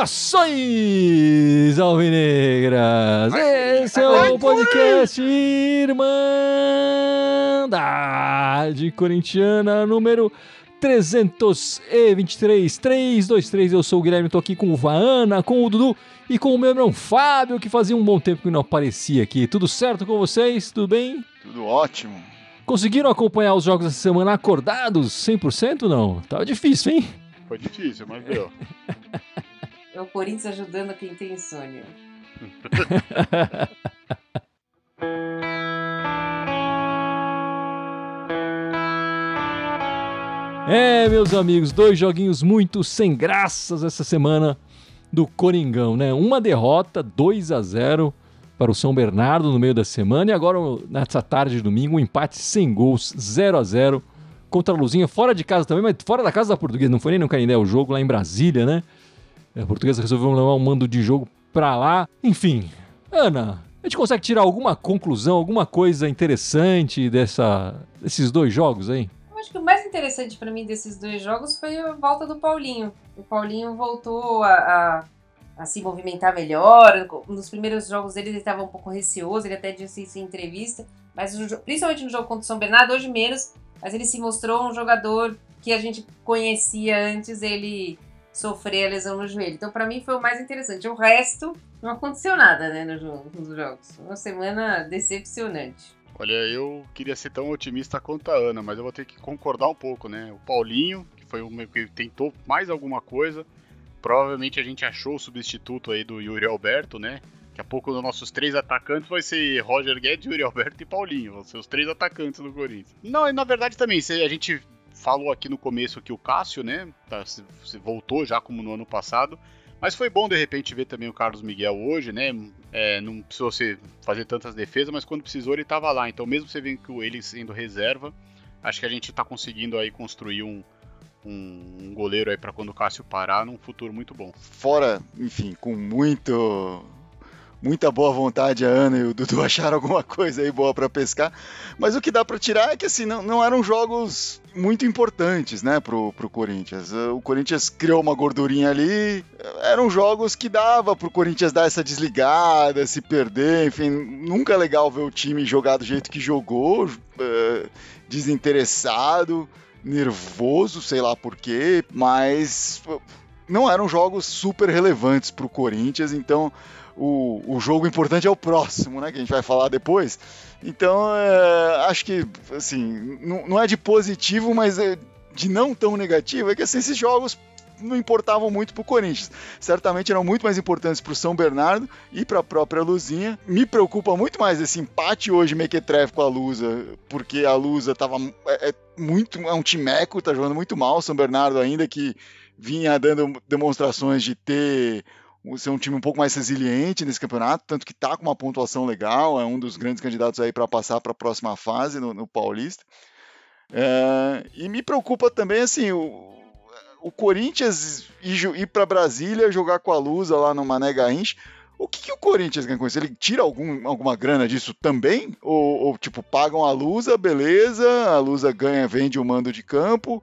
Saudações alvinegras! Esse é o podcast Irmandade Corintiana número 323, 323. Eu sou o Guilherme, tô aqui com o Vaana, com o Dudu e com o meu irmão Fábio, que fazia um bom tempo que não aparecia aqui. Tudo certo com vocês? Tudo bem? Tudo ótimo. Conseguiram acompanhar os jogos essa semana acordados 100% não? Tava difícil, hein? Foi difícil, mas deu. É o Corinthians ajudando quem tem insônia. É, meus amigos, dois joguinhos muito sem graças essa semana do Coringão, né? Uma derrota, 2 a 0 para o São Bernardo no meio da semana e agora nessa tarde de domingo um empate sem gols, 0 a 0 contra a Luzinha, fora de casa também, mas fora da casa da Portuguesa, não foi nem no Canindé, o jogo lá em Brasília, né? A Portuguesa resolveu levar um mando de jogo pra lá. Enfim, Ana, a gente consegue tirar alguma conclusão, alguma coisa interessante dessa, desses dois jogos aí? Acho que o mais interessante para mim desses dois jogos foi a volta do Paulinho. O Paulinho voltou a, a, a se movimentar melhor. Nos primeiros jogos dele ele estava um pouco receoso, ele até disse isso em entrevista. Mas principalmente no jogo contra o São Bernardo, hoje menos, mas ele se mostrou um jogador que a gente conhecia antes, ele sofrer a lesão no joelho. Então, para mim, foi o mais interessante. O resto, não aconteceu nada, né, nos jogos. Uma semana decepcionante. Olha, eu queria ser tão otimista quanto a Ana, mas eu vou ter que concordar um pouco, né? O Paulinho, que foi o que tentou mais alguma coisa, provavelmente a gente achou o substituto aí do Yuri Alberto, né? Daqui a pouco os nossos três atacantes vai ser Roger Guedes, Yuri Alberto e Paulinho, vão ser os três atacantes do Corinthians. Não, e na verdade também, a gente falou aqui no começo que o Cássio, né, tá, se, voltou já como no ano passado, mas foi bom de repente ver também o Carlos Miguel hoje, né? É, não precisou se fazer tantas defesas, mas quando precisou ele estava lá. Então, mesmo você vendo que ele sendo reserva, acho que a gente está conseguindo aí construir um, um, um goleiro aí para quando o Cássio parar num futuro muito bom. Fora, enfim, com muito muita boa vontade a Ana e o Dudu acharam alguma coisa aí boa para pescar. Mas o que dá para tirar é que assim, não, não eram jogos muito importantes, né, pro, pro Corinthians. O Corinthians criou uma gordurinha ali, eram jogos que dava pro Corinthians dar essa desligada, se perder, enfim, nunca é legal ver o time jogar do jeito que jogou, uh, desinteressado, nervoso, sei lá porquê, mas não eram jogos super relevantes pro Corinthians, então o, o jogo importante é o próximo, né? Que a gente vai falar depois. Então, é, acho que, assim, não, não, é de positivo, mas é de não tão negativo, é que assim, esses jogos não importavam muito para o Corinthians. Certamente eram muito mais importantes para o São Bernardo e para a própria Luzinha. Me preocupa muito mais esse empate hoje mequetrefe com a Lusa, porque a Lusa estava é, é, muito é um timeco, tá jogando muito mal. São Bernardo ainda que vinha dando demonstrações de ter ser um time um pouco mais resiliente nesse campeonato, tanto que está com uma pontuação legal, é um dos grandes candidatos aí para passar para a próxima fase no, no Paulista. É, e me preocupa também assim o, o Corinthians ir, ir para Brasília jogar com a Lusa lá no Mané Garrincha. O que, que, o Corinthians ganha com isso? Ele tira algum, alguma grana disso também? Ou, ou, tipo, pagam a Lusa, beleza, a Lusa ganha, vende o mando de campo,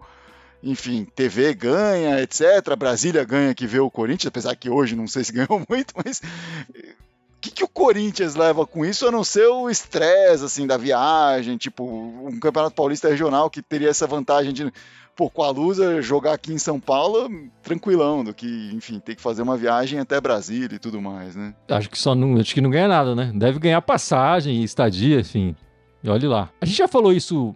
enfim, TV ganha, etc. Brasília ganha que vê o Corinthians, apesar que hoje não sei se ganhou muito, mas o que, que o Corinthians leva com isso a não ser o estresse assim da viagem, tipo um campeonato paulista regional que teria essa vantagem de pô, com a Lusa jogar aqui em São Paulo tranquilão do que, enfim, ter que fazer uma viagem até Brasília e tudo mais, né? Acho que só não, acho que não ganha nada, né? Deve ganhar passagem, estadia, enfim. E olhe lá. A gente já falou isso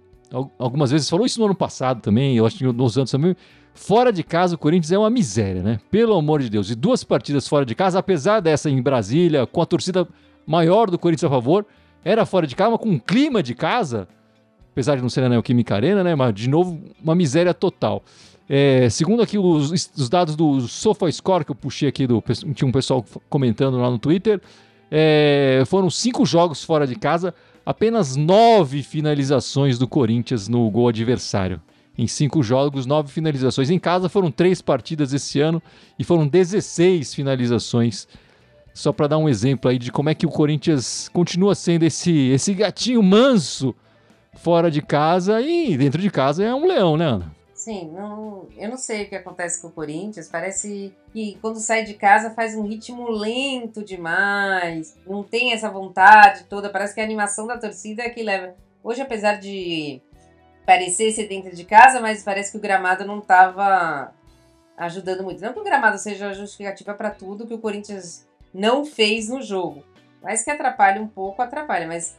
algumas vezes, falou isso no ano passado também, eu acho que nos anos também. Fora de casa, o Corinthians é uma miséria, né? Pelo amor de Deus. E duas partidas fora de casa, apesar dessa em Brasília, com a torcida maior do Corinthians a favor, era fora de casa, mas com um clima de casa, apesar de não ser na Neoquímica Arena, né? Mas, de novo, uma miséria total. É, segundo aqui os, os, dados do SofaScore que eu puxei aqui, do, tinha um pessoal comentando lá no Twitter, é, foram cinco jogos fora de casa, apenas nove finalizações do Corinthians no gol adversário. Em cinco jogos, nove finalizações. Em casa foram três partidas esse ano e foram 16 finalizações só para dar um exemplo aí de como é que o Corinthians continua sendo esse, esse gatinho manso fora de casa e dentro de casa é um leão, né, Ana? Sim, não, eu não sei o que acontece com o Corinthians. Parece que quando sai de casa faz um ritmo lento demais. Não tem essa vontade toda. Parece que a animação da torcida é que leva. Hoje, apesar de parecer ser dentro de casa, mas parece que o gramado não estava ajudando muito. Não que o gramado seja justificativa para tudo que o Corinthians não fez no jogo. Mas que atrapalha um pouco, atrapalha. Mas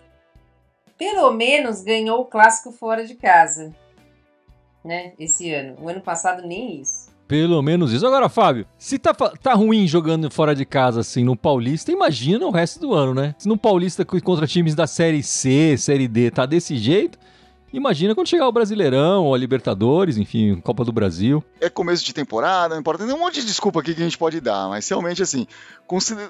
pelo menos ganhou o clássico fora de casa né? Esse ano. O ano passado nem isso. Pelo menos isso. Agora, Fábio, se tá, tá ruim jogando fora de casa, assim, no Paulista, imagina o resto do ano, né? Se no Paulista contra times da Série C, Série D, tá desse jeito, imagina quando chegar o Brasileirão, ou a Libertadores, enfim, Copa do Brasil. É começo de temporada, não importa. Tem um monte de desculpa aqui que a gente pode dar, mas realmente, assim,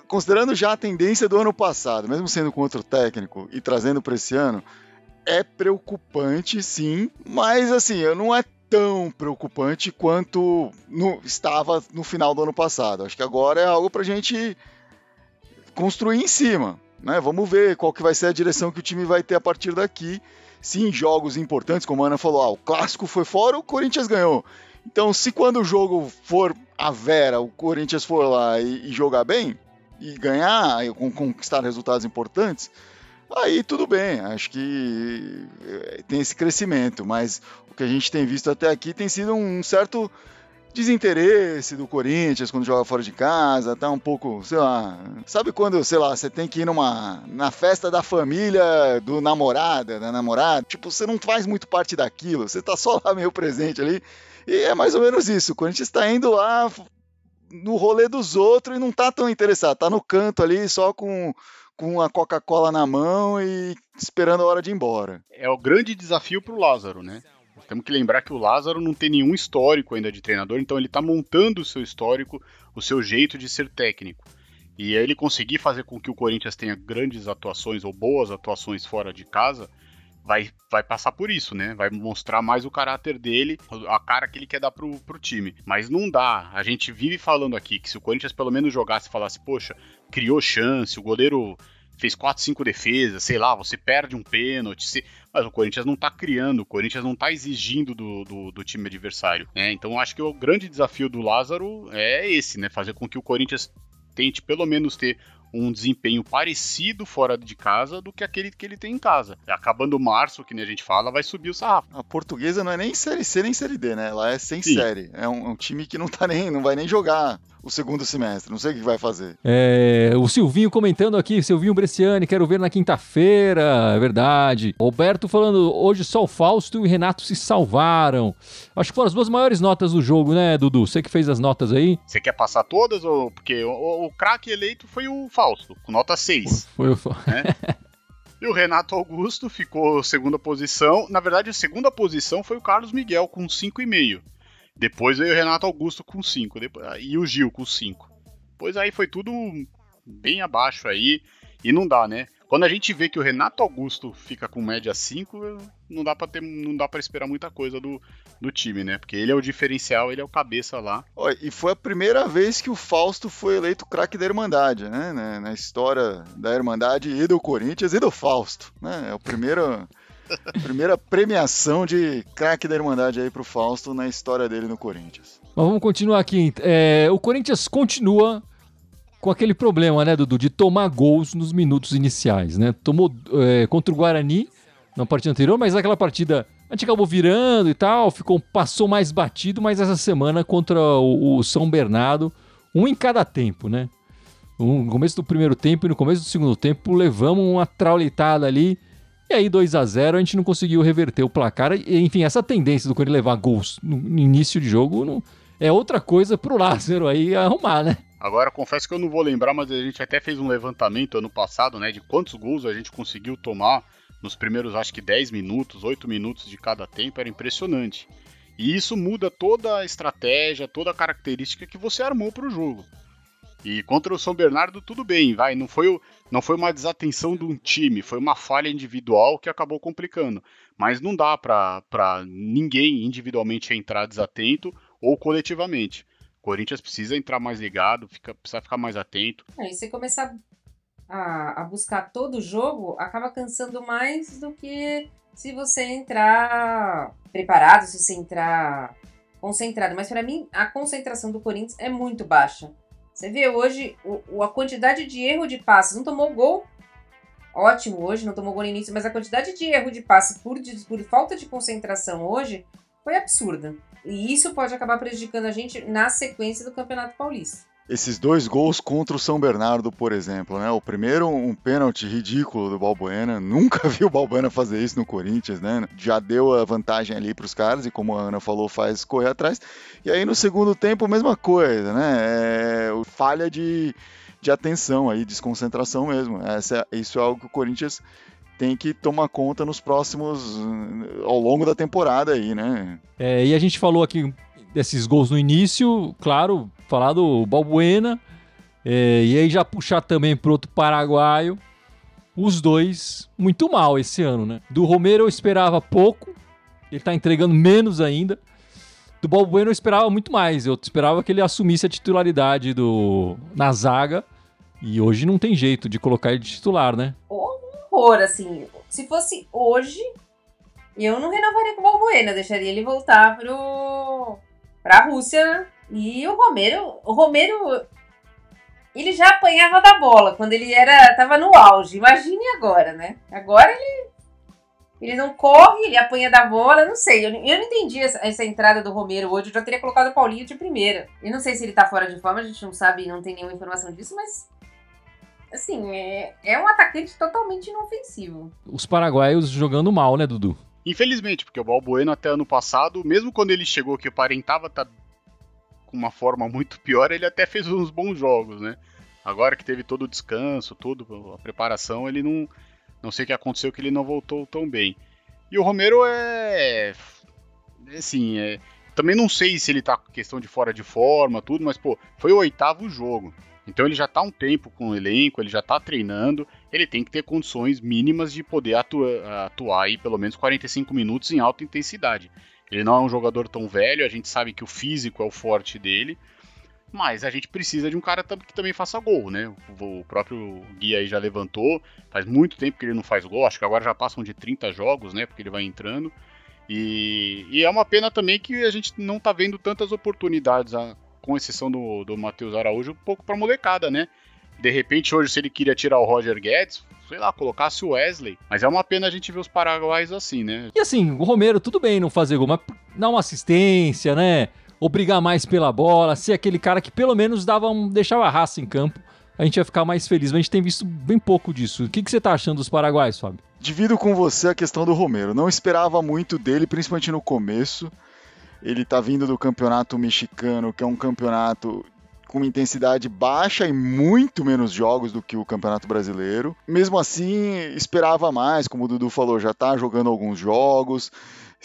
considerando já a tendência do ano passado, mesmo sendo com outro técnico e trazendo para esse ano, é preocupante, sim, mas assim, não é tão preocupante quanto no, estava no final do ano passado. Acho que agora é algo para a gente construir em cima. Né? Vamos ver qual que vai ser a direção que o time vai ter a partir daqui. Se em jogos importantes, como a Ana falou, ah, o clássico foi fora, o Corinthians ganhou. Então, se quando o jogo for a Vera, o Corinthians for lá e, e jogar bem, e ganhar, e conquistar resultados importantes, aí tudo bem, acho que eh, tem esse crescimento, mas o que a gente tem visto até aqui tem sido um certo desinteresse do Corinthians quando joga fora de casa, tá um pouco, sei lá, sabe quando, sei lá, você tem que ir numa na festa da família do namorada, da namorada, tipo, você não faz muito parte daquilo, você tá só lá meio presente ali. E é mais ou menos isso, o Corinthians está indo lá no rolê dos outros e não tá tão interessado, tá no canto ali só com com a Coca-Cola na mão e esperando a hora de ir embora. É o grande desafio para o Lázaro, né? Temos que lembrar que o Lázaro não tem nenhum histórico ainda de treinador, então ele está montando o seu histórico, o seu jeito de ser técnico. E ele conseguir fazer com que o Corinthians tenha grandes atuações ou boas atuações fora de casa, vai, vai passar por isso, né? Vai mostrar mais o caráter dele, a cara que ele quer dar pro, pro time. Mas não dá. A gente vive falando aqui que se o Corinthians pelo menos jogasse e falasse, poxa, criou chance, o goleiro fez 4, 5 defesas, sei lá, você perde um pênalti, se... mas o Corinthians não tá criando, o Corinthians não tá exigindo do, do, do time adversário, né? Então acho que o grande desafio do Lázaro é esse, né? Fazer com que o Corinthians tente pelo menos ter um desempenho parecido fora de casa do que aquele que ele tem em casa. Acabando março, que nem a gente fala, vai subir o sarrafo. A portuguesa não é nem série C nem série D, né? Ela é sem Sim. série. É um, é um, time que não tá nem, não vai nem jogar o segundo semestre. Não sei o que vai fazer. É, o Silvinho comentando aqui, Silvinho Bresciani, quero ver na quinta-feira, é verdade. Roberto falando, hoje só o Fausto e o Renato se salvaram. Acho que foram as duas maiores notas do jogo, né, Dudu? Você que fez as notas aí. Você quer passar todas? ou Porque o, o craque eleito foi o Fausto, com nota 6. Foi o Fausto. Né? E o Renato Augusto ficou segunda posição. Na verdade, a segunda posição foi o Carlos Miguel com 5,5. Depois veio o Renato Augusto com 5. E o Gil com 5. Pois aí foi tudo bem abaixo aí. E não dá, né? Quando a gente vê que o Renato Augusto fica com média 5, não dá para ter, não dá para esperar muita coisa do, do time, né? Porque ele é o diferencial, ele é o cabeça lá. E foi a primeira vez que o Fausto foi eleito craque da Irmandade, né? Na história da Irmandade e do Corinthians e do Fausto, né? É o primeiro primeira premiação de craque da Irmandade aí pro Fausto na história dele no Corinthians. Mas vamos continuar aqui. É, o Corinthians continua com aquele problema, né, Dudu, de tomar gols nos minutos iniciais, né? Tomou é, contra o Guarani na partida anterior, mas naquela partida a gente acabou virando e tal, ficou passou mais batido, mas essa semana contra o, o São Bernardo, um em cada tempo, né? No começo do primeiro tempo e no começo do segundo tempo levamos uma traulitada ali. E aí 2 a 0 a gente não conseguiu reverter o placar. E, enfim, essa tendência do Corinthians levar gols no início de jogo não, é outra coisa pro Lázaro aí arrumar, né? Agora, confesso que eu não vou lembrar, mas a gente até fez um levantamento ano passado, né, de quantos gols a gente conseguiu tomar nos primeiros, acho que 10 minutos, 8 minutos de cada tempo, era impressionante. E isso muda toda a estratégia, toda a característica que você armou para o jogo. E contra o São Bernardo, tudo bem, vai. Não foi, não foi uma desatenção de um time, foi uma falha individual que acabou complicando. Mas não dá para ninguém individualmente entrar desatento ou coletivamente. O Corinthians precisa entrar mais ligado, fica, precisa ficar mais atento. É, e você começar a, a buscar todo o jogo, acaba cansando mais do que se você entrar preparado, se você entrar concentrado. Mas para mim, a concentração do Corinthians é muito baixa. Você vê hoje o, a quantidade de erro de passes. Não tomou gol. Ótimo hoje, não tomou gol no início, mas a quantidade de erro de passe por, por falta de concentração hoje foi absurda. E isso pode acabar prejudicando a gente na sequência do Campeonato Paulista esses dois gols contra o São Bernardo, por exemplo, né? O primeiro, um pênalti ridículo do Balbuena. Nunca vi o Balbuena fazer isso no Corinthians, né? Já deu a vantagem ali para os caras e, como a Ana falou, faz correr atrás. E aí no segundo tempo, mesma coisa, né? É, falha de, de atenção aí, desconcentração mesmo. Essa, isso é algo que o Corinthians tem que tomar conta nos próximos. ao longo da temporada aí, né? É, e a gente falou aqui desses gols no início, claro, falar do Balbuena, é, e aí já puxar também pro outro paraguaio, os dois muito mal esse ano, né? Do Romero eu esperava pouco, ele tá entregando menos ainda. Do Balbuena eu esperava muito mais, eu esperava que ele assumisse a titularidade do na zaga, e hoje não tem jeito de colocar ele de titular, né? Horror, assim, se fosse hoje, eu não renovaria com o Balbuena, deixaria ele voltar pro pra Rússia. E o Romero, o Romero, ele já apanhava da bola quando ele era tava no auge. Imagine agora, né? Agora ele ele não corre, ele apanha da bola, não sei. Eu, eu não entendi essa, essa, entrada do Romero hoje. Eu já teria colocado o Paulinho de primeira. Eu não sei se ele tá fora de forma, a gente não sabe, não tem nenhuma informação disso, mas assim, é, é um atacante totalmente inofensivo. Os paraguaios jogando mal, né, Dudu? Infelizmente, porque o Balbueno até ano passado, mesmo quando ele chegou que aparentava estar tá com uma forma muito pior, ele até fez uns bons jogos, né? Agora que teve todo o descanso, tudo, a preparação, ele não. Não sei o que aconteceu que ele não voltou tão bem. E o Romero é. é assim, é, também não sei se ele tá com questão de fora de forma, tudo, mas, pô, foi o oitavo jogo. Então ele já tá um tempo com o elenco, ele já tá treinando, ele tem que ter condições mínimas de poder atua, atuar aí pelo menos 45 minutos em alta intensidade. Ele não é um jogador tão velho, a gente sabe que o físico é o forte dele, mas a gente precisa de um cara que também faça gol, né? O próprio Gui aí já levantou, faz muito tempo que ele não faz gol, acho que agora já passam de 30 jogos, né? Porque ele vai entrando. E, e é uma pena também que a gente não tá vendo tantas oportunidades, com exceção do, do Matheus Araújo, um pouco pra molecada, né? De repente, hoje, se ele queria tirar o Roger Guedes, sei lá, colocasse o Wesley. Mas é uma pena a gente ver os paraguaios assim, né? E assim, o Romero, tudo bem não fazer gol, mas dar uma assistência, né? Ou brigar mais pela bola, ser aquele cara que pelo menos dava um, deixava a raça em campo. A gente ia ficar mais feliz, mas a gente tem visto bem pouco disso. O que, que você tá achando dos paraguaios, Fábio? Divido com você a questão do Romero. Não esperava muito dele, principalmente no começo. Ele tá vindo do campeonato mexicano, que é um campeonato com intensidade baixa e muito menos jogos do que o Campeonato Brasileiro. Mesmo assim, esperava mais, como o Dudu falou, já está jogando alguns jogos.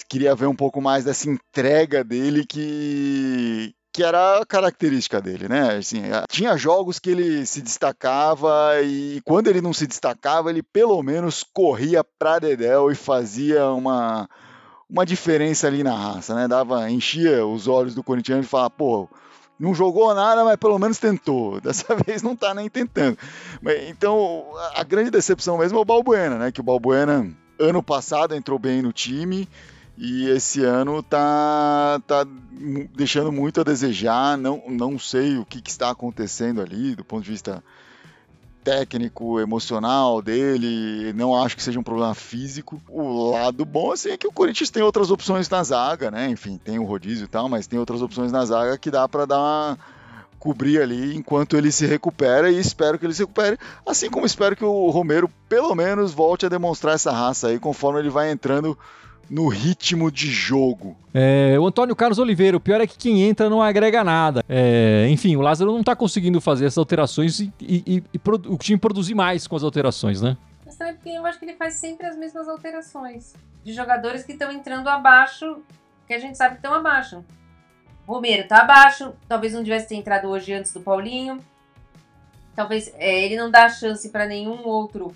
Queria ver um pouco mais dessa entrega dele que, que era a característica dele, né? Assim, tinha jogos que ele se destacava e quando ele não se destacava, ele pelo menos corria para Dedel e fazia uma, uma diferença ali na raça, né? Dava, enchia os olhos do corintiano e falava, pô, não jogou nada, mas pelo menos tentou. Dessa vez não está nem tentando. Então, a grande decepção mesmo é o Balbuena, né? Que o Balbuena, ano passado, entrou bem no time e esse ano tá, tá deixando muito a desejar. Não, não sei o que, que está acontecendo ali do ponto de vista técnico, emocional dele, não acho que seja um problema físico. O lado bom assim é que o Corinthians tem outras opções na zaga, né? Enfim, tem o rodízio e tal, mas tem outras opções na zaga que dá para dar uma cobrir ali enquanto ele se recupera e espero que ele se recupere, assim como espero que o Romero pelo menos volte a demonstrar essa raça aí conforme ele vai entrando no ritmo de jogo. É, o Antônio Carlos Oliveira, o pior é que quem entra não agrega nada. É, enfim, o Lázaro não está conseguindo fazer essas alterações e, e, e, e o time produzir mais com as alterações, né? Mas também porque eu acho que ele faz sempre as mesmas alterações. De jogadores que estão entrando abaixo, que a gente sabe que estão abaixo. Romero está abaixo, talvez não tivesse entrado hoje antes do Paulinho. Talvez é, ele não dá chance para nenhum outro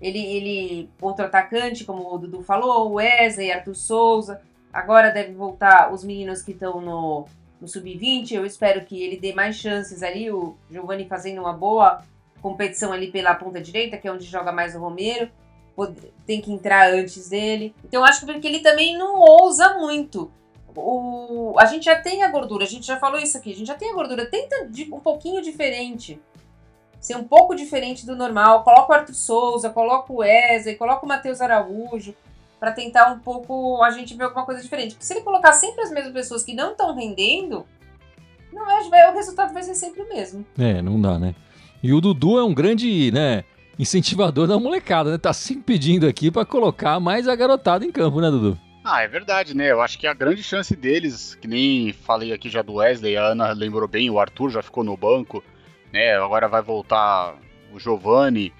ele, ele, outro atacante, como o Dudu falou, Wesley, Arthur Souza. Agora deve voltar os meninos que estão no, no sub-20. Eu espero que ele dê mais chances ali. O Giovani fazendo uma boa competição ali pela ponta direita, que é onde joga mais o Romero. Tem que entrar antes dele. Então, acho que porque ele também não ousa muito. O, a gente já tem a gordura, a gente já falou isso aqui, a gente já tem a gordura. Tenta de, um pouquinho diferente. Ser um pouco diferente do normal. Coloca o Arthur Souza, coloca o Wesley, coloca o Matheus Araújo para tentar um pouco a gente ver alguma coisa diferente. Porque se ele colocar sempre as mesmas pessoas que não estão rendendo, não é, o resultado vai ser sempre o mesmo. É, não dá, né? E o Dudu é um grande, né, incentivador da molecada, né? Tá sempre pedindo aqui para colocar mais a garotada em campo, né, Dudu? Ah, é verdade, né? Eu acho que a grande chance deles, que nem falei aqui já do Wesley, a Ana lembrou bem, o Arthur já ficou no banco, né? Agora vai voltar o Giovani,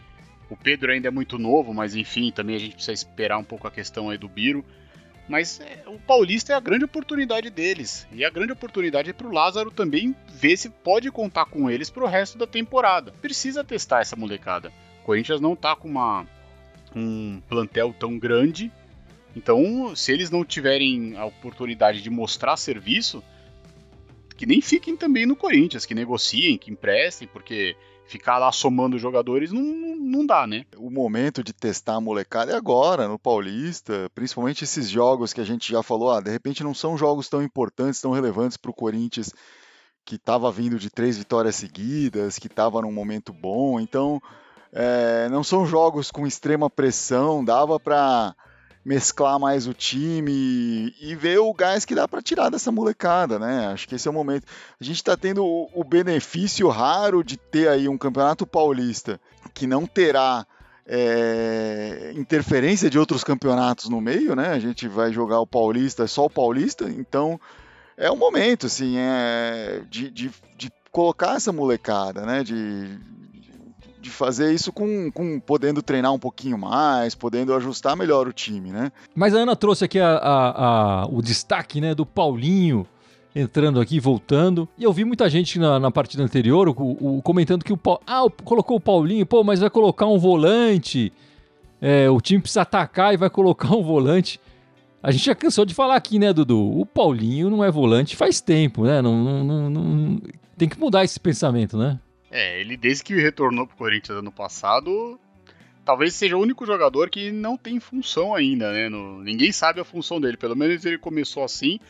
o Pedro ainda é muito novo, mas enfim, também a gente precisa esperar um pouco a questão aí do Biro. Mas é, o Paulista é a grande oportunidade deles. E a grande oportunidade é para o Lázaro também ver se pode contar com eles para o resto da temporada. Precisa testar essa molecada. O Corinthians não tá com uma, um plantel tão grande. Então, se eles não tiverem a oportunidade de mostrar serviço, que nem fiquem também no Corinthians, que negociem, que emprestem, porque ficar lá somando jogadores não, não dá, né? O momento de testar a molecada é agora, no Paulista, principalmente esses jogos que a gente já falou, ah, de repente não são jogos tão importantes, tão relevantes para o Corinthians, que estava vindo de três vitórias seguidas, que estava num momento bom, então é, não são jogos com extrema pressão, dava para mesclar mais o time e ver o gás que dá para tirar dessa molecada, né? Acho que esse é o momento. A gente está tendo o, benefício raro de ter aí um campeonato paulista que não terá é, interferência de outros campeonatos no meio, né? A gente vai jogar o paulista, só o paulista, então é o momento, assim, é, de, de, de colocar essa molecada, né? De, de fazer isso com, com podendo treinar um pouquinho mais, podendo ajustar melhor o time, né? Mas a Ana trouxe aqui a, a, a, o destaque né, do Paulinho entrando aqui, voltando. E eu vi muita gente na, na partida anterior o, o, comentando que o ah, colocou o Paulinho, pô, mas vai colocar um volante. É, o time precisa atacar e vai colocar um volante. A gente já cansou de falar aqui, né, Dudu? O Paulinho não é volante faz tempo, né? Não, não, não, não... Tem que mudar esse pensamento, né? É, ele desde que retornou pro Corinthians ano passado, talvez seja o único jogador que não tem função ainda, né? No, ninguém sabe a função dele, pelo menos ele começou assim.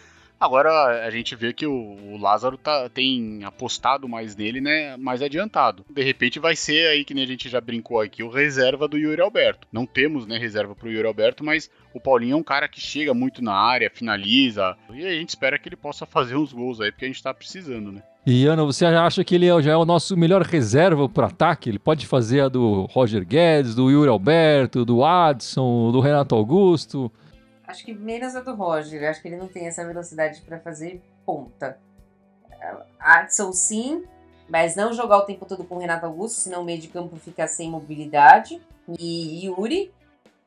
Agora a gente vê que o, o Lázaro tá, tem apostado mais nele, né? Mais adiantado. De repente vai ser aí, que nem a gente já brincou aqui, o reserva do Yuri Alberto. Não temos, né, reserva pro Yuri Alberto, mas o Paulinho é um cara que chega muito na área, finaliza. E a gente espera que ele possa fazer uns gols aí, porque a gente tá precisando, né? E Ana, você acha que ele é já é o nosso melhor reserva para ataque? Ele pode fazer a do Roger Guedes, do Yuri Alberto, do Adson, do Renato Augusto? Acho que menos a do Roger. Acho que ele não tem essa velocidade para fazer ponta. Adson sim, mas não jogar o tempo todo com o Renato Augusto, senão o meio de campo fica sem mobilidade. E Yuri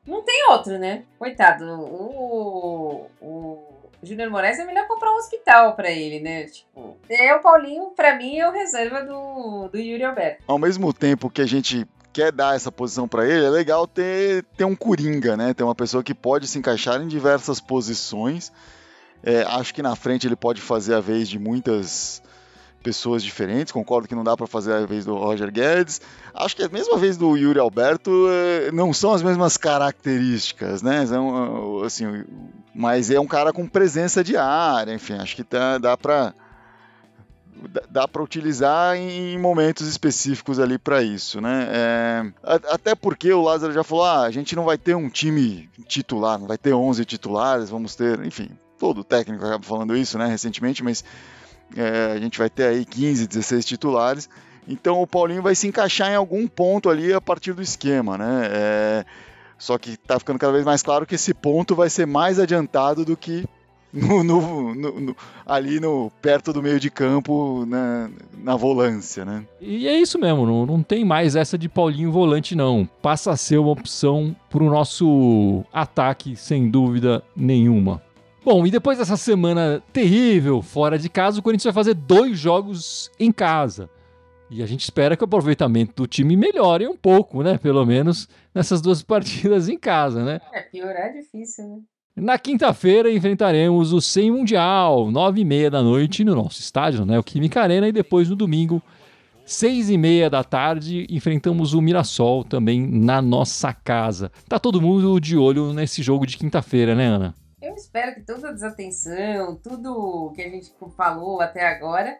não tem outro, né? Coitado. O, o o Júnior Moraes é melhor comprar um hospital para ele, né? Tipo, é o Paulinho, para mim, é o reserva do, do Yuri Alberto. Ao mesmo tempo que a gente quer dar essa posição para ele, é legal ter, ter um coringa, né? Ter uma pessoa que pode se encaixar em diversas posições. É, acho que na frente ele pode fazer a vez de muitas pessoas diferentes. Concordo que não dá para fazer a vez do Roger Guedes. Acho que a mesma vez do Yuri Alberto é, não são as mesmas características, né? São, assim, mas é um cara com presença de área, enfim, acho que tá, dá para dá para utilizar em momentos específicos ali para isso, né? É, até porque o Lázaro já falou, ah, a gente não vai ter um time titular, não vai ter 11 titulares, vamos ter, enfim, todo técnico acaba falando isso, né, recentemente, mas é, a gente vai ter aí 15, 16 titulares. Então o Paulinho vai se encaixar em algum ponto ali a partir do esquema, né? É, só que está ficando cada vez mais claro que esse ponto vai ser mais adiantado do que no, no, no, ali no perto do meio de campo na, na volância, né? E é isso mesmo, não, não tem mais essa de Paulinho volante não. Passa a ser uma opção para o nosso ataque sem dúvida nenhuma. Bom, e depois dessa semana terrível fora de casa, o Corinthians vai fazer dois jogos em casa. E a gente espera que o aproveitamento do time melhore um pouco, né? Pelo menos nessas duas partidas em casa, né? É, piorar é difícil, né? Na quinta-feira enfrentaremos o 100 Mundial, nove e meia da noite no nosso estádio, né? O Química Arena, e depois no domingo, seis e meia da tarde, enfrentamos o Mirassol também na nossa casa. Tá todo mundo de olho nesse jogo de quinta-feira, né, Ana? Eu espero que toda a desatenção, tudo que a gente falou até agora,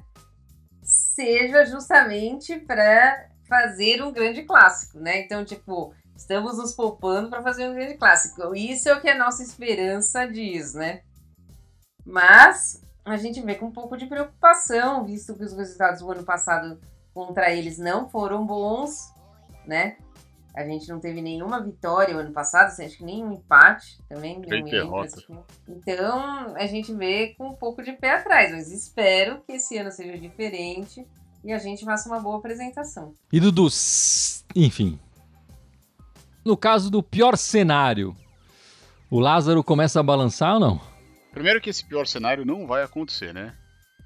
seja justamente para fazer um grande clássico, né? Então, tipo, Estamos nos poupando para fazer um grande clássico. Isso é o que a nossa esperança diz, né? Mas a gente vê com um pouco de preocupação, visto que os resultados do ano passado contra eles não foram bons, né? A gente não teve nenhuma vitória o ano passado, assim, acho que nenhum empate também. Três derrotas. Então a gente vê com um pouco de pé atrás, mas espero que esse ano seja diferente e a gente faça uma boa apresentação. E Dudu, enfim, no caso do pior cenário, o Lázaro começa a balançar ou não? Primeiro que esse pior cenário não vai acontecer, né?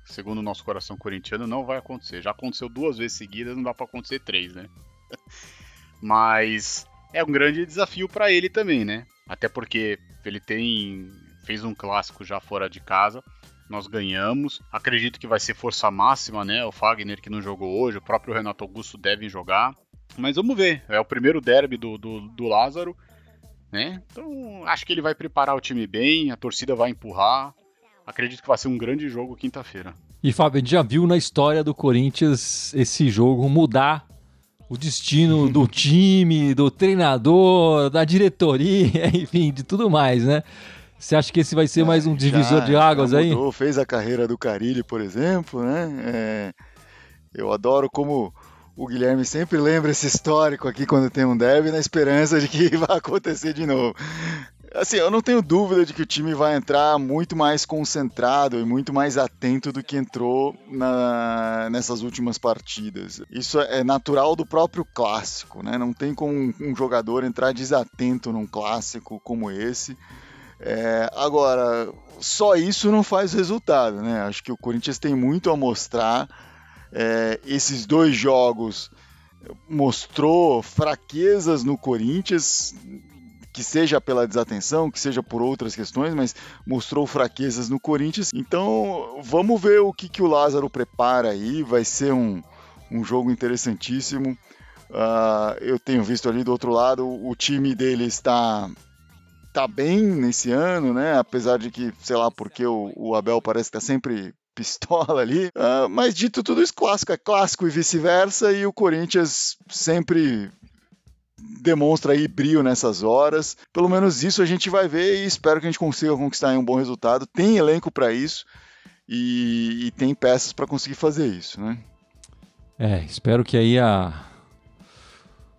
Segundo o nosso coração corintiano, não vai acontecer. Já aconteceu duas vezes seguidas, não dá para acontecer três, né? Mas é um grande desafio para ele também, né? Até porque ele tem fez um clássico já fora de casa. Nós ganhamos. Acredito que vai ser força máxima, né? O Fagner que não jogou hoje, o próprio Renato Augusto devem jogar. Mas vamos ver. É o primeiro derby do, do, do Lázaro. Né? Então acho que ele vai preparar o time bem, a torcida vai empurrar. Acredito que vai ser um grande jogo quinta-feira. E Fábio, a gente já viu na história do Corinthians esse jogo mudar o destino do time, do treinador, da diretoria, enfim, de tudo mais, né? Você acha que esse vai ser mais um divisor já, de águas mudou, aí? Fez a carreira do Carilli, por exemplo, né? É, eu adoro como o Guilherme sempre lembra esse histórico aqui quando tem um derby, na esperança de que vai acontecer de novo. Assim, eu não tenho dúvida de que o time vai entrar muito mais concentrado e muito mais atento do que entrou na, nessas últimas partidas. Isso é natural do próprio clássico, né? Não tem como um, um jogador entrar desatento num clássico como esse. É, agora, só isso não faz resultado, né? Acho que o Corinthians tem muito a mostrar é, esses dois jogos mostrou fraquezas no Corinthians, que seja pela desatenção, que seja por outras questões, mas mostrou fraquezas no Corinthians. Então vamos ver o que, que o Lázaro prepara aí. Vai ser um, um jogo interessantíssimo. Uh, eu tenho visto ali do outro lado, o time dele está tá bem nesse ano, né? Apesar de que, sei lá, porque o, o Abel parece estar tá sempre pistola ali. Uh, mas dito tudo isso, clássico é clássico e vice-versa, e o Corinthians sempre demonstra aí brilho nessas horas. Pelo menos isso a gente vai ver e espero que a gente consiga conquistar um bom resultado. Tem elenco para isso e, e, tem peças para conseguir fazer isso, né? É, espero que aí a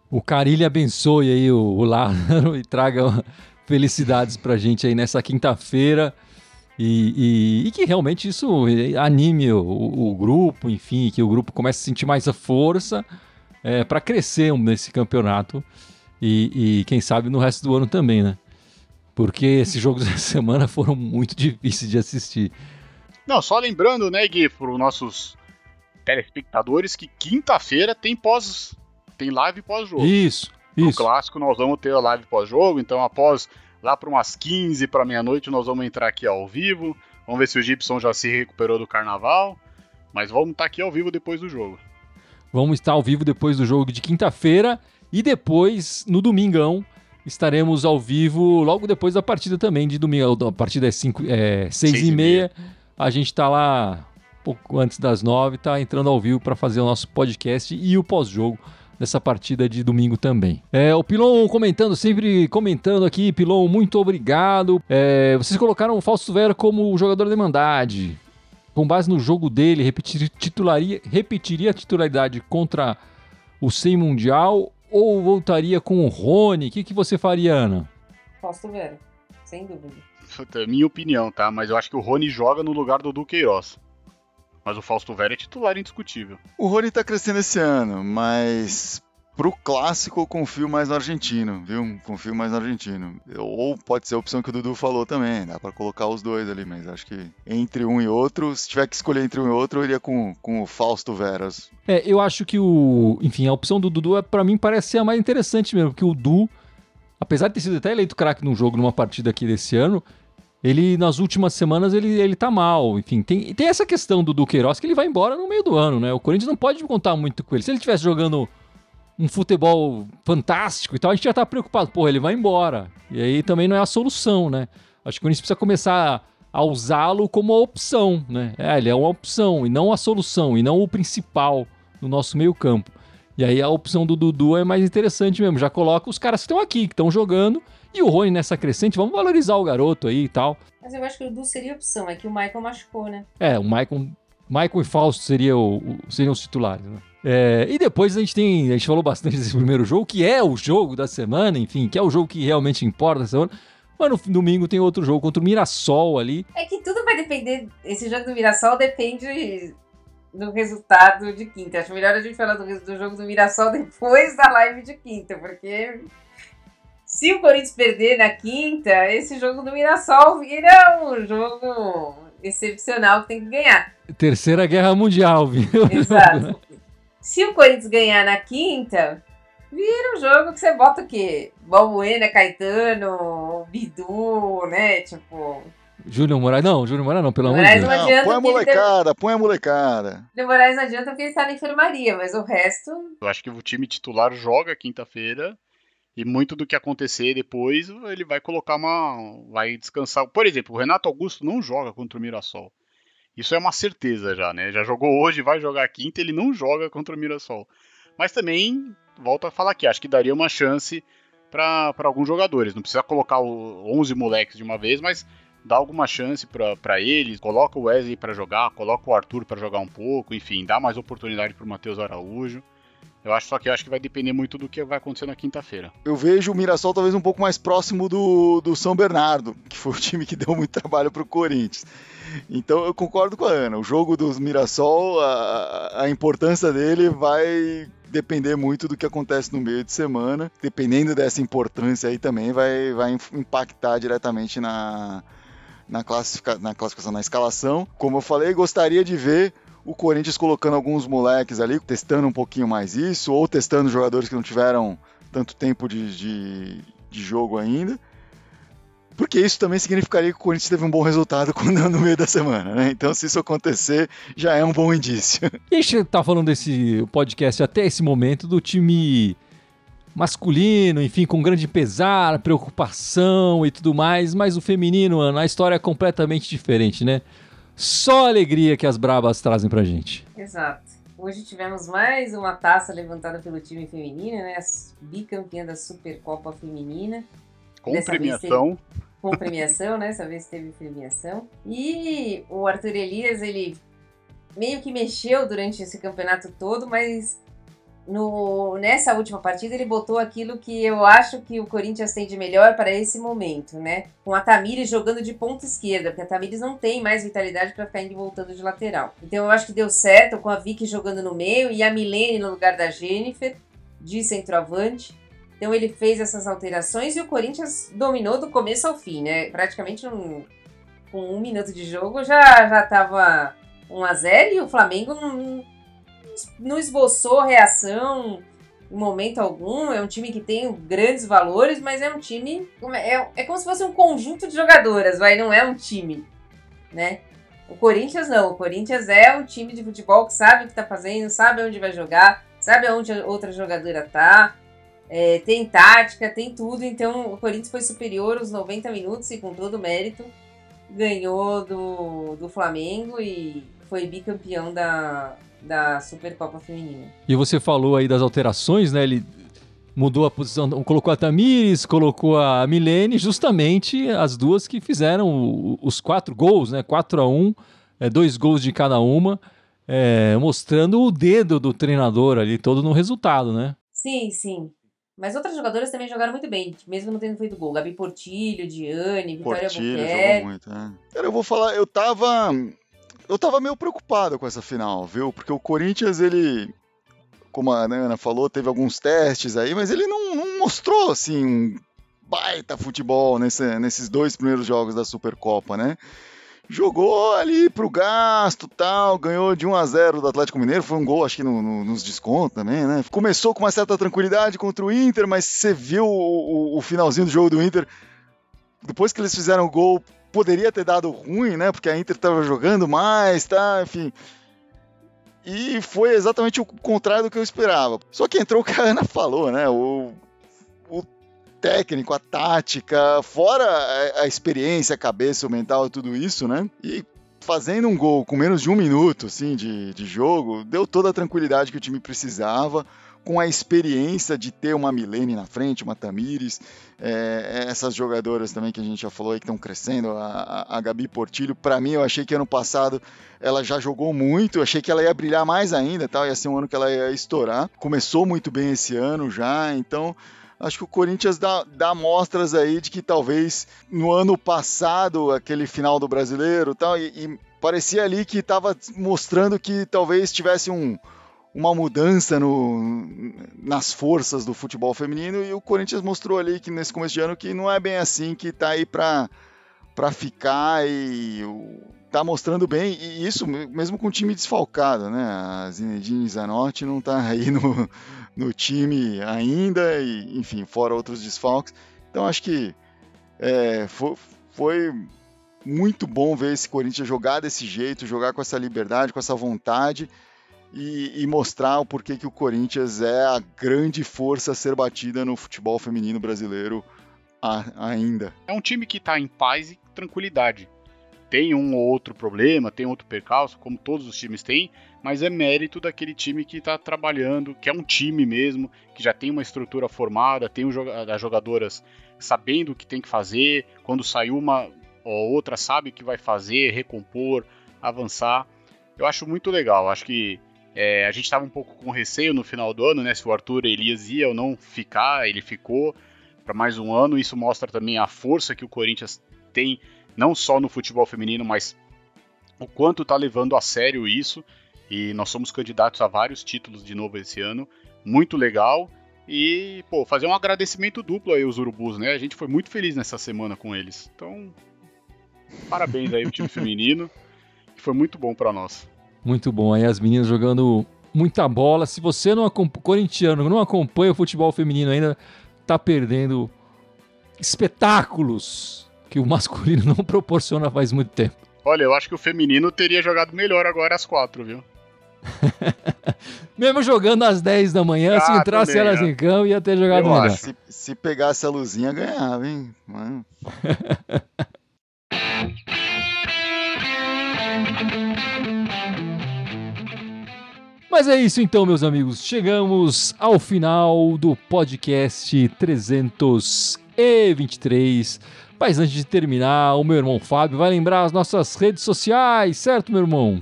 o Carilho abençoe aí o, o Lázaro e traga felicidades pra gente aí nessa quinta-feira. E, e, e, que realmente isso anime o, o, grupo, enfim, que o grupo comece a sentir mais a força é, para crescer nesse campeonato e, e, quem sabe no resto do ano também, né? Porque esses jogos da semana foram muito difíceis de assistir. Não, só lembrando, né, Gui, para os nossos telespectadores que quinta-feira tem pós, tem live pós-jogo. Isso, isso. No clássico nós vamos ter a live pós-jogo, então após Lá para umas 15 para meia-noite nós vamos entrar aqui ao vivo. Vamos ver se o Gibson já se recuperou do carnaval. Mas vamos estar tá aqui ao vivo depois do jogo. Vamos estar ao vivo depois do jogo de quinta-feira. E depois, no domingão, estaremos ao vivo logo depois da partida também de domingo. A partida é 6 é, seis e, e meia. A gente está lá pouco antes das nove, está entrando ao vivo para fazer o nosso podcast e o pós-jogo nessa partida de domingo também. É, o Pilon comentando, sempre comentando aqui, Pilon, muito obrigado. É, vocês colocaram o Fausto Vera como jogador de mandade. Com base no jogo dele, repetir, titularia, repetiria a titularidade contra o 100 Mundial ou voltaria com o Rony? O que, que você faria, Ana? Fausto Vera, sem dúvida. É minha opinião, tá? Mas eu acho que o Rony joga no lugar do Duqueiroz. Mas o Fausto Vera é titular indiscutível. O Rony tá crescendo esse ano, mas pro clássico eu confio mais no argentino, viu? Confio mais no argentino. Ou pode ser a opção que o Dudu falou também, dá para colocar os dois ali, mas acho que entre um e outro, se tiver que escolher entre um e outro, eu iria com, com o Fausto Veras. É, eu acho que o, enfim, a opção do Dudu é para mim parece ser a mais interessante mesmo, porque o Du apesar de ter sido até eleito craque num jogo, numa partida aqui desse ano, ele nas últimas semanas ele, ele tá mal. Enfim, tem, tem essa questão do Duqueiroz que ele vai embora no meio do ano, né? O Corinthians não pode contar muito com ele. Se ele estivesse jogando um futebol fantástico e tal, a gente já tá preocupado. Pô, ele vai embora. E aí também não é a solução, né? Acho que o Corinthians precisa começar a usá-lo como uma opção, né? É, ele é uma opção e não a solução, e não o principal no nosso meio campo. E aí a opção do Dudu é mais interessante mesmo. Já coloca os caras que estão aqui, que estão jogando, e o Rony nessa crescente, vamos valorizar o garoto aí e tal. Mas eu acho que o Dudu seria opção, é que o Michael machucou, né? É, o Michael, Michael e Fausto seria o, o, seriam os titulares, né? É, e depois a gente tem, a gente falou bastante desse primeiro jogo, que é o jogo da semana, enfim, que é o jogo que realmente importa da semana. Mas no domingo tem outro jogo contra o Mirassol ali. É que tudo vai depender. Esse jogo do Mirassol depende do resultado de quinta. Acho melhor a gente falar do, do jogo do Mirassol depois da live de quinta, porque se o Corinthians perder na quinta, esse jogo do Mirassol vira um jogo excepcional que tem que ganhar. Terceira Guerra Mundial, viu? Exato. Se o Corinthians ganhar na quinta, vira um jogo que você bota o quê? Balbuena, Caetano, Bidu, né? Tipo. Júlio Moraes. Não, Júlio Moraes não, pelo amor de Deus. Não, adianta põe a molecada, põe a molecada. Júlio Moraes não adianta porque ele tá na enfermaria, mas o resto. Eu acho que o time titular joga quinta-feira. E muito do que acontecer depois, ele vai colocar uma. vai descansar. Por exemplo, o Renato Augusto não joga contra o Mirassol. Isso é uma certeza já, né? Já jogou hoje, vai jogar quinta, ele não joga contra o Mirassol. Mas também, volto a falar aqui, acho que daria uma chance para alguns jogadores. Não precisa colocar o 11 moleques de uma vez, mas dá alguma chance para eles. Coloca o Wesley para jogar, coloca o Arthur para jogar um pouco, enfim, dá mais oportunidade para o Matheus Araújo. Eu acho só que eu acho que vai depender muito do que vai acontecer na quinta-feira. Eu vejo o Mirassol talvez um pouco mais próximo do, do São Bernardo, que foi o time que deu muito trabalho para o Corinthians. Então eu concordo com a Ana. O jogo dos Mirassol, a, a importância dele vai depender muito do que acontece no meio de semana. Dependendo dessa importância aí também vai, vai impactar diretamente na, na, classifica, na classificação, na escalação. Como eu falei, gostaria de ver o Corinthians colocando alguns moleques ali, testando um pouquinho mais isso, ou testando jogadores que não tiveram tanto tempo de, de, de jogo ainda. Porque isso também significaria que o Corinthians teve um bom resultado no meio da semana, né? Então, se isso acontecer, já é um bom indício. E a gente tá falando desse podcast até esse momento do time masculino, enfim, com grande pesar, preocupação e tudo mais, mas o feminino, Ana, a história é completamente diferente, né? Só alegria que as brabas trazem pra gente. Exato. Hoje tivemos mais uma taça levantada pelo time feminino, né? Bicampeã da Supercopa Feminina. Com Dessa premiação. Teve, com premiação, né? Dessa vez teve premiação. E o Arthur Elias, ele meio que mexeu durante esse campeonato todo, mas no, nessa última partida ele botou aquilo que eu acho que o Corinthians tem de melhor para esse momento, né? Com a Tamires jogando de ponta esquerda, porque a Tamires não tem mais vitalidade para ficar indo e voltando de lateral. Então eu acho que deu certo com a Vicky jogando no meio e a Milene no lugar da Jennifer, de centroavante. Então ele fez essas alterações e o Corinthians dominou do começo ao fim, né? Praticamente um, com um minuto de jogo já já estava 1 a 0 e o Flamengo não não esboçou reação em momento algum. É um time que tem grandes valores, mas é um time. É, é como se fosse um conjunto de jogadoras, vai, não é um time, né? O Corinthians não. O Corinthians é um time de futebol que sabe o que tá fazendo, sabe onde vai jogar, sabe onde a outra jogadora tá. É, tem tática, tem tudo. Então o Corinthians foi superior os 90 minutos e com todo o mérito ganhou do, do Flamengo e foi bicampeão da, da Supercopa Feminina. E você falou aí das alterações, né? Ele mudou a posição, colocou a Tamires, colocou a Milene, justamente as duas que fizeram os quatro gols, né? 4 a 1 é, dois gols de cada uma, é, mostrando o dedo do treinador ali todo no resultado, né? Sim, sim. Mas outras jogadoras também jogaram muito bem, mesmo não tendo feito gol. Gabi Portilho, Diane, Vitória Portilho jogou muito, né? Cara, eu vou falar, eu tava eu tava meio preocupado com essa final, viu? Porque o Corinthians, ele, como a Ana falou, teve alguns testes aí, mas ele não, não mostrou, assim, um baita futebol nesse, nesses dois primeiros jogos da Supercopa, né? jogou ali pro gasto tal, ganhou de 1 a 0 do Atlético Mineiro, foi um gol acho que no, no, nos descontos também, né? Começou com uma certa tranquilidade contra o Inter, mas você viu o, o, o finalzinho do jogo do Inter, depois que eles fizeram o gol, poderia ter dado ruim, né? Porque a Inter estava jogando mais, tá, enfim. E foi exatamente o contrário do que eu esperava. Só que entrou o que a Ana falou, né? O, o técnico, a tática, fora a, a experiência, a cabeça, o mental, tudo isso, né? E fazendo um gol com menos de um minuto assim, de, de jogo, deu toda a tranquilidade que o time precisava com a experiência de ter uma Milene na frente, uma Tamires, é, essas jogadoras também que a gente já falou aí que estão crescendo, a, a, Gabi Portilho, para mim eu achei que ano passado ela já jogou muito, achei que ela ia brilhar mais ainda, tal, ia ser um ano que ela ia estourar. Começou muito bem esse ano já, então acho que o Corinthians dá, dá mostras aí de que talvez no ano passado, aquele final do brasileiro tal, e, e parecia ali que estava mostrando que talvez tivesse um, uma mudança no, nas forças do futebol feminino e o Corinthians mostrou ali que nesse começo de ano que não é bem assim, que tá aí para para ficar e tá mostrando bem e isso mesmo com o time desfalcado, né? A Zinedine Zanotti não tá aí no, no time ainda e enfim, fora outros desfalques. Então acho que é, foi, foi muito bom ver esse Corinthians jogar desse jeito, jogar com essa liberdade, com essa vontade e, e, mostrar o porquê que o Corinthians é a grande força a ser batida no futebol feminino brasileiro a, ainda. É um time que está em paz e tranquilidade. Tem um ou outro problema, tem outro percalço, como todos os times têm, mas é mérito daquele time que está trabalhando, que é um time mesmo, que já tem uma estrutura formada, tem as jogadoras sabendo o que tem que fazer, quando saiu uma ou outra sabe o que vai fazer, recompor, avançar. Eu acho muito legal, acho que é, a gente estava um pouco com receio no final do ano, né? Se o Arthur Elias ia ou não ficar, ele ficou para mais um ano. Isso mostra também a força que o Corinthians tem, não só no futebol feminino, mas o quanto está levando a sério isso. E nós somos candidatos a vários títulos de novo esse ano. Muito legal. E, pô, fazer um agradecimento duplo aí aos urubus, né? A gente foi muito feliz nessa semana com eles. Então, parabéns aí ao time feminino. Foi muito bom para nós. Muito bom. Aí as meninas jogando muita bola. Se você não corintiano não acompanha o futebol feminino ainda, tá perdendo espetáculos que o masculino não proporciona faz muito tempo. Olha, eu acho que o feminino teria jogado melhor agora às quatro, viu? Mesmo jogando às 10 da manhã, ah, se entrasse também, elas é. em campo, ia ter jogado eu melhor. Se, se pegasse a luzinha, ganhava, hein? Mano. Mas é isso então, meus amigos. Chegamos ao final do podcast 323. Mas antes de terminar, o meu irmão Fábio vai lembrar as nossas redes sociais, certo, meu irmão?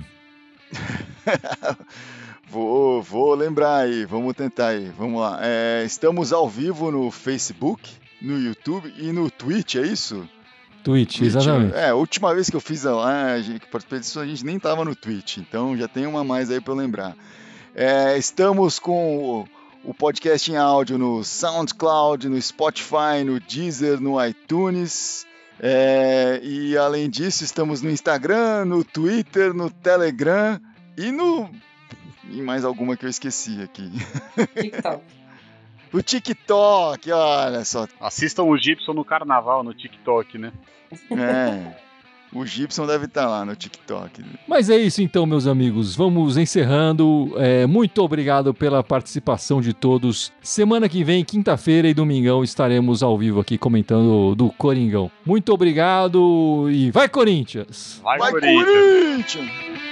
vou, vou lembrar aí, vamos tentar aí, vamos lá. É, estamos ao vivo no Facebook, no YouTube e no Twitch, é isso? Twitch, Twitch exatamente. É, a última vez que eu fiz a live, que participei disso, a gente nem tava no Twitch, então já tem uma mais aí para lembrar. É, estamos com o, o, podcast em áudio no SoundCloud, no Spotify, no Deezer, no iTunes. É, e além disso, estamos no Instagram, no Twitter, no Telegram e no. E mais alguma que eu esqueci aqui. TikTok. o TikTok, olha só. Assistam o Gibson no carnaval no TikTok, né? É. O Gibson deve estar tá lá no TikTok. Mas é isso então, meus amigos. Vamos encerrando. É, muito obrigado pela participação de todos. Semana que vem, quinta-feira e domingão, estaremos ao vivo aqui comentando do Coringão. Muito obrigado e vai Corinthians! Vai, vai Corinthians! Corinthians!